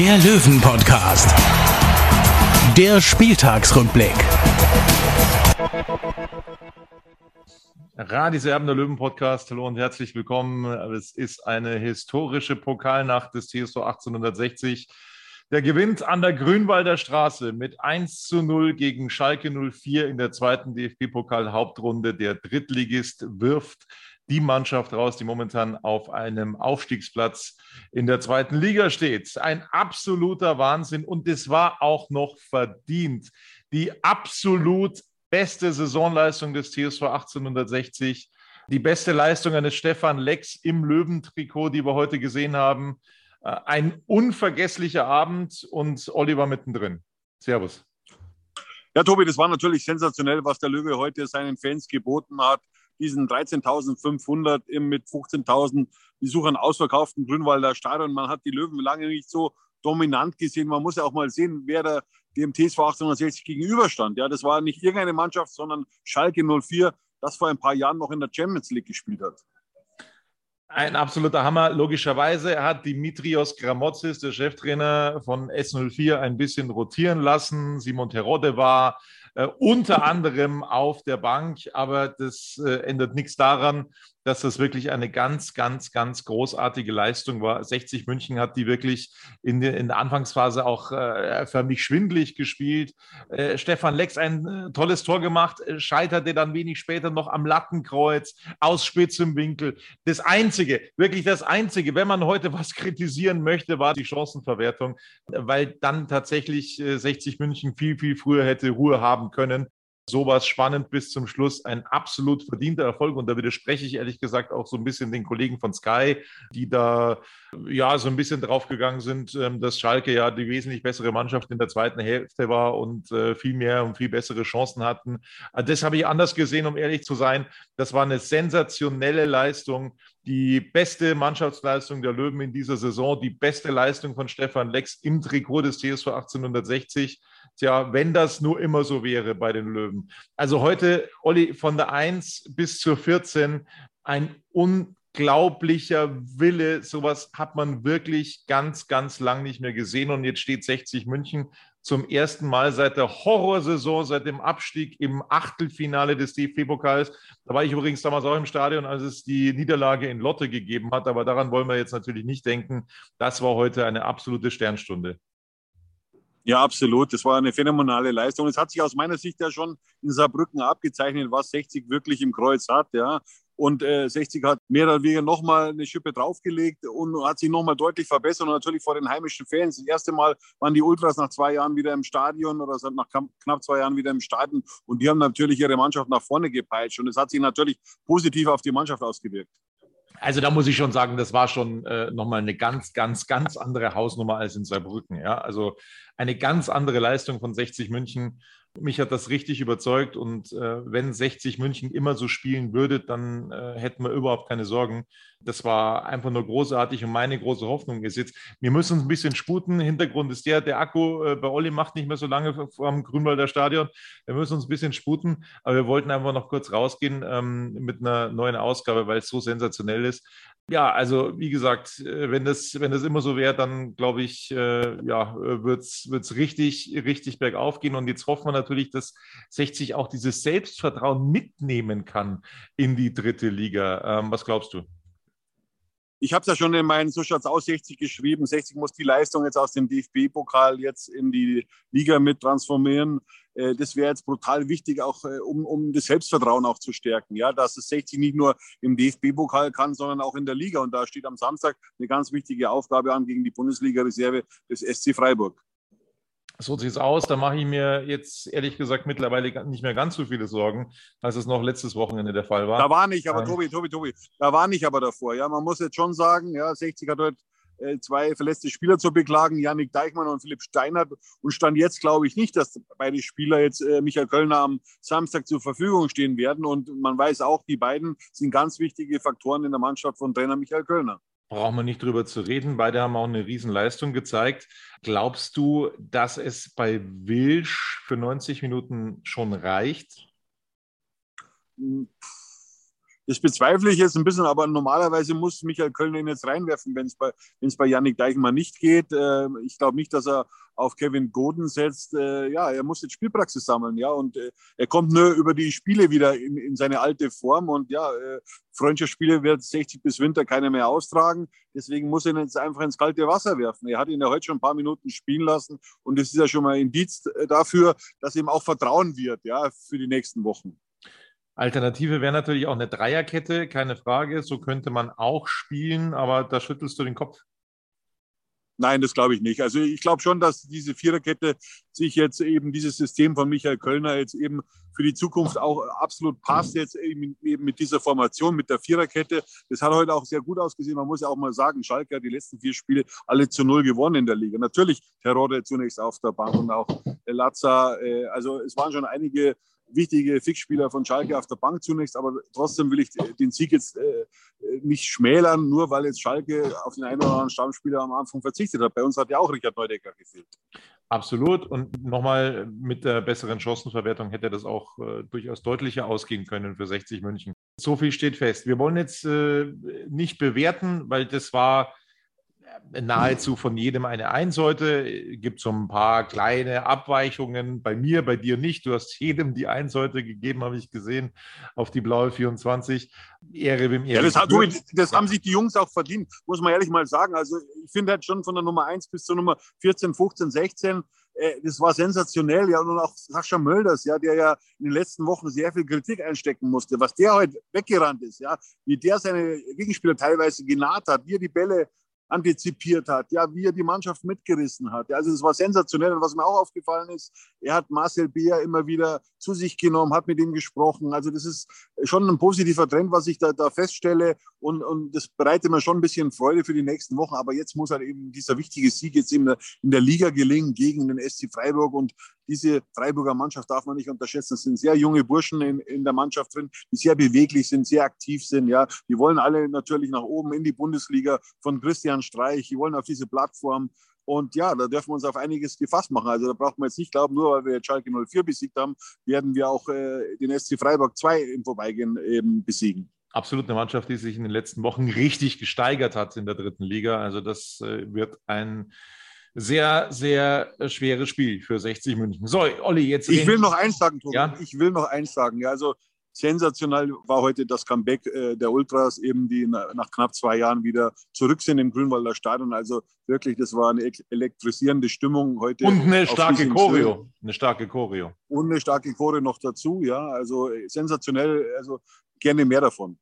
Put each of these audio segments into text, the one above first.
der Löwen-Podcast. Der Spieltagsrückblick. Radis Erben der Löwen Podcast. Hallo und herzlich willkommen. Es ist eine historische Pokalnacht des TSV 1860. Der gewinnt an der Grünwalder Straße mit 1 zu 0 gegen Schalke 04 in der zweiten DFB-Pokal-Hauptrunde. Der Drittligist wirft die Mannschaft raus, die momentan auf einem Aufstiegsplatz in der zweiten Liga steht. Ein absoluter Wahnsinn und es war auch noch verdient. Die absolut beste Saisonleistung des TSV 1860, die beste Leistung eines Stefan Lex im Löwentrikot, die wir heute gesehen haben. Äh, Ein unvergesslicher Abend und Oliver mittendrin. Servus. Ja, Tobi, das war natürlich sensationell, was der Löwe heute seinen Fans geboten hat. Diesen 13.500 mit 15.000 Besuchern ausverkauften Grünwalder Stadion. Man hat die Löwen lange nicht so dominant gesehen. Man muss ja auch mal sehen, wer da dem TSV 1860 gegenüberstand. Ja, das war nicht irgendeine Mannschaft, sondern Schalke 04, das vor ein paar Jahren noch in der Champions League gespielt hat. Ein absoluter Hammer, logischerweise. Er hat Dimitrios Gramotzis, der Cheftrainer von S04, ein bisschen rotieren lassen. Simon Terodde war unter anderem auf der Bank, aber das äh, ändert nichts daran, dass das wirklich eine ganz, ganz, ganz großartige Leistung war. 60 München hat die wirklich in der, in der Anfangsphase auch äh, förmlich schwindlig gespielt. Äh, Stefan Lex ein äh, tolles Tor gemacht, äh, scheiterte dann wenig später noch am Lattenkreuz aus spitzem Winkel. Das Einzige, wirklich das Einzige, wenn man heute was kritisieren möchte, war die Chancenverwertung, weil dann tatsächlich 60 München viel, viel früher hätte Ruhe haben können sowas spannend bis zum Schluss. Ein absolut verdienter Erfolg. Und da widerspreche ich ehrlich gesagt auch so ein bisschen den Kollegen von Sky, die da ja so ein bisschen draufgegangen sind, ähm, dass Schalke ja die wesentlich bessere Mannschaft in der zweiten Hälfte war und äh, viel mehr und viel bessere Chancen hatten. Das habe ich anders gesehen, um ehrlich zu sein. Das war eine sensationelle Leistung. Die beste Mannschaftsleistung der Löwen in dieser Saison, die beste Leistung von Stefan Lex im Trikot des TSV 1860. Tja, wenn das nur immer so wäre bei den Löwen. Also heute, Olli, von der 1 bis zur 14 ein unglaublicher Wille. Sowas hat man wirklich ganz, ganz lang nicht mehr gesehen. Und jetzt steht 60 München zum ersten Mal seit der Horrorsaison, seit dem Abstieg im Achtelfinale des DFB-Pokals. Da war ich übrigens damals auch im Stadion, als es die Niederlage in Lotte gegeben hat. Aber daran wollen wir jetzt natürlich nicht denken. Das war heute eine absolute Sternstunde. Ja, absolut. Das war eine phänomenale Leistung. Es hat sich aus meiner Sicht ja schon in Saarbrücken abgezeichnet, was 60 wirklich im Kreuz hat. Ja. Und äh, 60 hat mehr oder weniger nochmal eine Schippe draufgelegt und hat sich nochmal deutlich verbessert und natürlich vor den heimischen Fans. Das erste Mal waren die Ultras nach zwei Jahren wieder im Stadion oder nach knapp zwei Jahren wieder im Stadion und die haben natürlich ihre Mannschaft nach vorne gepeitscht und es hat sich natürlich positiv auf die Mannschaft ausgewirkt. Also da muss ich schon sagen, das war schon äh, nochmal eine ganz, ganz, ganz andere Hausnummer als in Saarbrücken. Ja? Also eine ganz andere Leistung von 60 München. Mich hat das richtig überzeugt und äh, wenn 60 München immer so spielen würde, dann äh, hätten wir überhaupt keine Sorgen. Das war einfach nur großartig und meine große Hoffnung ist jetzt, wir müssen uns ein bisschen sputen. Hintergrund ist der, der Akku äh, bei Olli macht nicht mehr so lange vom Grünwalder Stadion. Wir müssen uns ein bisschen sputen, aber wir wollten einfach noch kurz rausgehen ähm, mit einer neuen Ausgabe, weil es so sensationell ist. Ja, also wie gesagt, äh, wenn das, wenn das immer so wäre, dann glaube ich, äh, ja, wird es richtig, richtig bergauf gehen. Und jetzt hoffen wir natürlich, dass 60 auch dieses Selbstvertrauen mitnehmen kann in die dritte Liga. Ähm, was glaubst du? Ich habe es ja schon in meinen So schaut's aus 60 geschrieben. 60 muss die Leistung jetzt aus dem DFB-Pokal jetzt in die Liga mit transformieren. Äh, das wäre jetzt brutal wichtig, auch äh, um, um das Selbstvertrauen auch zu stärken. Ja, dass es 60 nicht nur im DFB-Pokal kann, sondern auch in der Liga. Und da steht am Samstag eine ganz wichtige Aufgabe an gegen die Bundesliga-Reserve des SC Freiburg. So sieht es aus. Da mache ich mir jetzt ehrlich gesagt mittlerweile nicht mehr ganz so viele Sorgen, als es noch letztes Wochenende der Fall war. Da war nicht, aber ähm, Tobi, Tobi, Tobi, da war nicht aber davor. Ja, man muss jetzt schon sagen, ja, 60 hat heute zwei verletzte Spieler zu beklagen, Janik Deichmann und Philipp Steinert. Und stand jetzt glaube ich nicht, dass beide Spieler jetzt äh, Michael Kölner am Samstag zur Verfügung stehen werden. Und man weiß auch, die beiden sind ganz wichtige Faktoren in der Mannschaft von Trainer Michael Kölner. Brauchen wir nicht drüber zu reden. Beide haben auch eine Riesenleistung gezeigt. Glaubst du, dass es bei Wilsch für 90 Minuten schon reicht? Hm, das bezweifle ich jetzt ein bisschen, aber normalerweise muss Michael Kölner ihn jetzt reinwerfen, wenn es bei, bei Yannick Deichmann nicht geht. Äh, ich glaube nicht, dass er auf Kevin Goden setzt. Äh, ja, er muss jetzt Spielpraxis sammeln, ja, und äh, er kommt nur über die Spiele wieder in, in seine alte Form und ja, Freundschaftsspiele wird 60 bis Winter keiner mehr austragen. Deswegen muss er ihn jetzt einfach ins kalte Wasser werfen. Er hat ihn ja heute schon ein paar Minuten spielen lassen und das ist ja schon mal ein Indiz dafür, dass ihm auch vertrauen wird, ja, für die nächsten Wochen. Alternative wäre natürlich auch eine Dreierkette, keine Frage. So könnte man auch spielen, aber da schüttelst du den Kopf. Nein, das glaube ich nicht. Also ich glaube schon, dass diese Viererkette sich jetzt eben dieses System von Michael Kölner jetzt eben für die Zukunft auch absolut passt, jetzt eben, mit dieser Formation, mit der Viererkette. Das hat heute auch sehr gut ausgesehen. Man muss ja auch mal sagen, Schalke hat die letzten vier Spiele alle zu null gewonnen in der Liga. Natürlich Terodde zunächst auf der Bank und auch Lazza. Äh, also es waren schon einige wichtige Fixspieler von Schalke auf der Bank zunächst, aber trotzdem will ich den Sieg jetzt äh, nicht schmälern, nur weil jetzt Schalke auf den einen oder anderen Stammspieler am Anfang verzichtet hat. Bei uns hat ja auch Richard Neudecker gefehlt. Absolut. Und nochmal mit der besseren Chancenverwertung hätte das auch äh, durchaus deutlicher ausgehen können für 60 München. So viel steht fest. Wir wollen jetzt äh, nicht bewerten, weil das war nahezu von jedem eine Einsäute. Gibt so ein paar kleine Abweichungen. Bei mir, bei dir nicht. Du hast jedem die Einsäute gegeben, habe ich gesehen, auf die blaue 24. Ehre wem Ehre. Ja, das, hat, das haben sich die Jungs auch verdient, muss man ehrlich mal sagen. Also ich finde halt schon von der Nummer 1 bis zur Nummer 14, 15, 16 das war sensationell, ja, und auch Sascha Mölders, ja, der ja in den letzten Wochen sehr viel Kritik einstecken musste, was der heute weggerannt ist, ja, wie der seine Gegenspieler teilweise genaht hat, wie er die Bälle antizipiert hat, ja, wie er die Mannschaft mitgerissen hat. Also es war sensationell. Und was mir auch aufgefallen ist, er hat Marcel Beer immer wieder zu sich genommen, hat mit ihm gesprochen. Also das ist schon ein positiver Trend, was ich da, da feststelle. Und, und das bereitet mir schon ein bisschen Freude für die nächsten Wochen. Aber jetzt muss halt eben dieser wichtige Sieg jetzt in der, in der Liga gelingen gegen den SC Freiburg. Und diese Freiburger Mannschaft darf man nicht unterschätzen. Es sind sehr junge Burschen in, in der Mannschaft drin, die sehr beweglich sind, sehr aktiv sind. Ja, die wollen alle natürlich nach oben in die Bundesliga von Christian Streich. Die wollen auf diese Plattform. Und ja, da dürfen wir uns auf einiges gefasst machen. Also da braucht man jetzt nicht glauben, nur weil wir jetzt Schalke 04 besiegt haben, werden wir auch äh, den SC Freiburg 2 im Vorbeigehen eben besiegen. Absolut eine Mannschaft, die sich in den letzten Wochen richtig gesteigert hat in der dritten Liga. Also das äh, wird ein sehr, sehr schweres Spiel für 60 München. So, Olli, jetzt. Ich will noch eins sagen, Tobi. Ja? Ich will noch eins sagen. Ja, also sensationell war heute das Comeback äh, der Ultras, eben die na, nach knapp zwei Jahren wieder zurück sind im Grünwalder Stadion. Also wirklich, das war eine elektrisierende Stimmung heute. Und eine starke Choreo. Eine starke Choreo. Und eine starke Choreo noch dazu, ja. Also sensationell, also gerne mehr davon.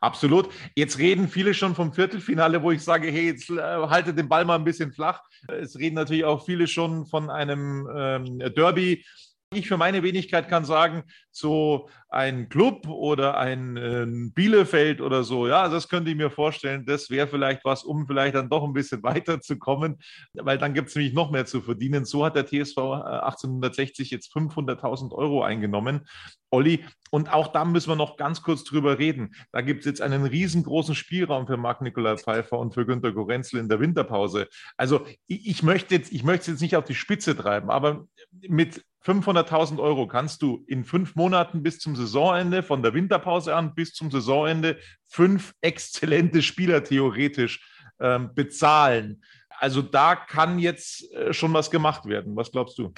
Absolut. Jetzt reden viele schon vom Viertelfinale, wo ich sage, hey, jetzt äh, haltet den Ball mal ein bisschen flach. Es reden natürlich auch viele schon von einem ähm, Derby. Ich für meine Wenigkeit kann sagen, so ein Club oder ein äh, Bielefeld oder so, ja, das könnte ich mir vorstellen, das wäre vielleicht was, um vielleicht dann doch ein bisschen weiterzukommen, weil dann gibt es nämlich noch mehr zu verdienen. So hat der TSV 1860 äh, jetzt 500.000 Euro eingenommen. Olli, und auch da müssen wir noch ganz kurz drüber reden. Da gibt es jetzt einen riesengroßen Spielraum für Marc-Nikolai Pfeiffer und für Günter Gorenzel in der Winterpause. Also ich, ich möchte jetzt, ich möchte es jetzt nicht auf die Spitze treiben, aber mit 500.000 Euro kannst du in fünf Monaten bis zum Saisonende, von der Winterpause an bis zum Saisonende, fünf exzellente Spieler theoretisch ähm, bezahlen. Also da kann jetzt äh, schon was gemacht werden. Was glaubst du?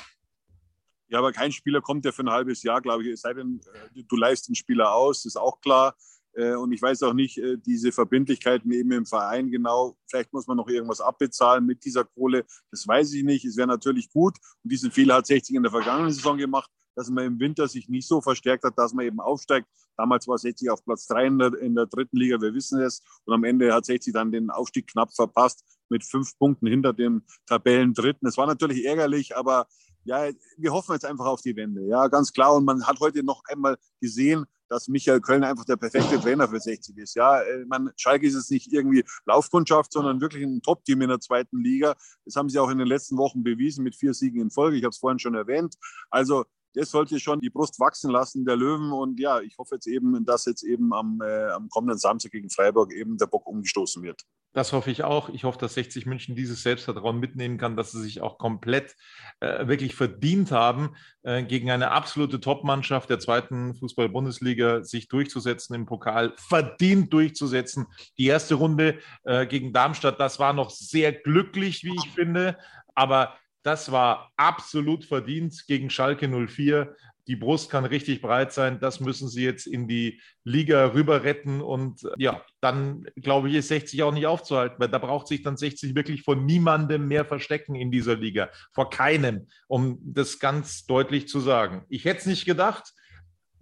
Ja, aber kein Spieler kommt ja für ein halbes Jahr, glaube ich. Es sei denn, äh, du leist den Spieler aus, ist auch klar. Äh, und ich weiß auch nicht, äh, diese Verbindlichkeiten eben im Verein genau. Vielleicht muss man noch irgendwas abbezahlen mit dieser Kohle. Das weiß ich nicht. Es wäre natürlich gut. Und diesen Fehler hat 60 in der vergangenen Saison gemacht, dass man im Winter sich nicht so verstärkt hat, dass man eben aufsteigt. Damals war 60 auf Platz 3 in der, in der dritten Liga, wir wissen es. Und am Ende hat 60 dann den Aufstieg knapp verpasst mit fünf Punkten hinter dem Tabellendritten. Es war natürlich ärgerlich, aber ja, wir hoffen jetzt einfach auf die Wende. Ja, ganz klar. Und man hat heute noch einmal gesehen, dass Michael Köln einfach der perfekte Trainer für 60 ist. Ja, äh, man, Schalke ist jetzt nicht irgendwie Laufkundschaft, sondern wirklich ein Top-Team in der zweiten Liga. Das haben sie auch in den letzten Wochen bewiesen mit vier Siegen in Folge. Ich habe es vorhin schon erwähnt. Also das sollte schon die Brust wachsen lassen der Löwen. Und ja, ich hoffe jetzt eben, dass jetzt eben am, äh, am kommenden Samstag gegen Freiburg eben der Bock umgestoßen wird. Das hoffe ich auch. Ich hoffe, dass 60 München dieses Selbstvertrauen mitnehmen kann, dass sie sich auch komplett äh, wirklich verdient haben, äh, gegen eine absolute Top-Mannschaft der zweiten Fußball-Bundesliga sich durchzusetzen im Pokal, verdient durchzusetzen. Die erste Runde äh, gegen Darmstadt, das war noch sehr glücklich, wie ich finde, aber das war absolut verdient gegen Schalke 04. Die Brust kann richtig breit sein. Das müssen sie jetzt in die Liga rüber retten. Und ja, dann glaube ich, ist 60 auch nicht aufzuhalten, weil da braucht sich dann 60 wirklich von niemandem mehr verstecken in dieser Liga. Vor keinem, um das ganz deutlich zu sagen. Ich hätte es nicht gedacht.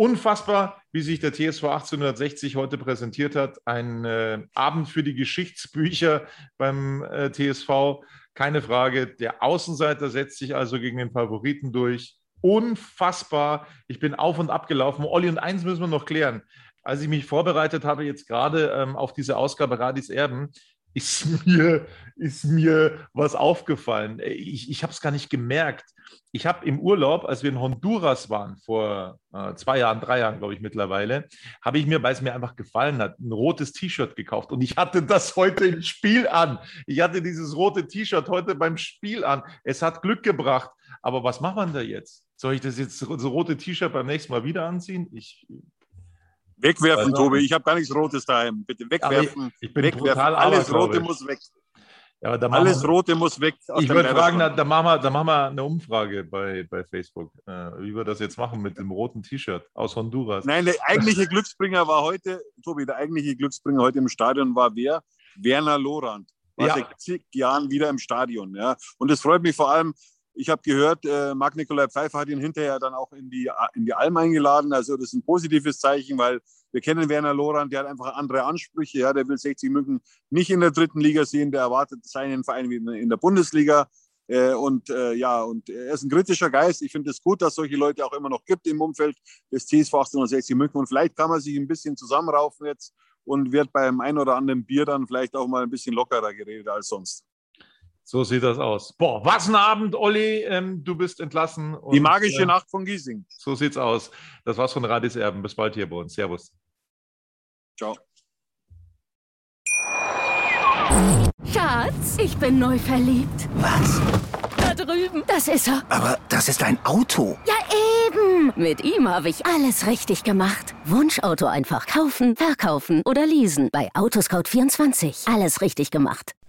Unfassbar, wie sich der TSV 1860 heute präsentiert hat. Ein äh, Abend für die Geschichtsbücher beim äh, TSV. Keine Frage. Der Außenseiter setzt sich also gegen den Favoriten durch. Unfassbar. Ich bin auf und ab gelaufen. Olli, und eins müssen wir noch klären. Als ich mich vorbereitet habe, jetzt gerade ähm, auf diese Ausgabe Radis Erben, ist mir, ist mir was aufgefallen. Ich, ich habe es gar nicht gemerkt. Ich habe im Urlaub, als wir in Honduras waren, vor äh, zwei Jahren, drei Jahren, glaube ich mittlerweile, habe ich mir, weil es mir einfach gefallen hat, ein rotes T-Shirt gekauft. Und ich hatte das heute im Spiel an. Ich hatte dieses rote T-Shirt heute beim Spiel an. Es hat Glück gebracht. Aber was macht man da jetzt? Soll ich das jetzt so rote T-Shirt beim nächsten Mal wieder anziehen? Ich Wegwerfen, Tobi. Ich habe gar nichts Rotes daheim. Bitte wegwerfen. Ich, ich bin wegwerfen. total Alles Rote muss weg. Ja, Alles wir, Rote muss weg. Ich würde fragen, da, da, machen wir, da machen wir eine Umfrage bei, bei Facebook, äh, wie wir das jetzt machen mit dem roten T-Shirt aus Honduras. Nein, der eigentliche Glücksbringer war heute, Tobi, der eigentliche Glücksbringer heute im Stadion war wer? Werner Lorand. War Ja. seit zig Jahren wieder im Stadion. Ja. Und es freut mich vor allem, ich habe gehört, äh, Marc-Nikolai Pfeiffer hat ihn hinterher dann auch in die, in die Alm eingeladen. Also das ist ein positives Zeichen, weil wir kennen Werner Lorand, der hat einfach andere Ansprüche. Ja, der will 60 München nicht in der dritten Liga sehen, der erwartet seinen Verein wie in- der Bundesliga. Äh, und äh, ja, und er ist ein kritischer Geist. Ich finde es gut, dass solche Leute auch immer noch gibt im Umfeld des TSV 1860 München. Und vielleicht kann man sich ein bisschen zusammenraufen jetzt und wird beim ein oder anderen Bier dann vielleicht auch mal ein bisschen lockerer geredet als sonst. So sieht das aus. Boah, was ein Abend, Olli. Ähm, du bist entlassen. Die und, magische äh, Nacht von Giesing. So sieht's aus. Das war's von Radis Erben. Bis bald hier bei uns. Servus. Ciao. Schatz, ich bin neu verliebt. Was? Da drüben. Das ist er. Aber das ist ein Auto. Ja, eben. Mit ihm habe ich alles richtig gemacht. Wunschauto einfach kaufen, verkaufen oder leasen. Bei Autoscout24. Alles richtig gemacht.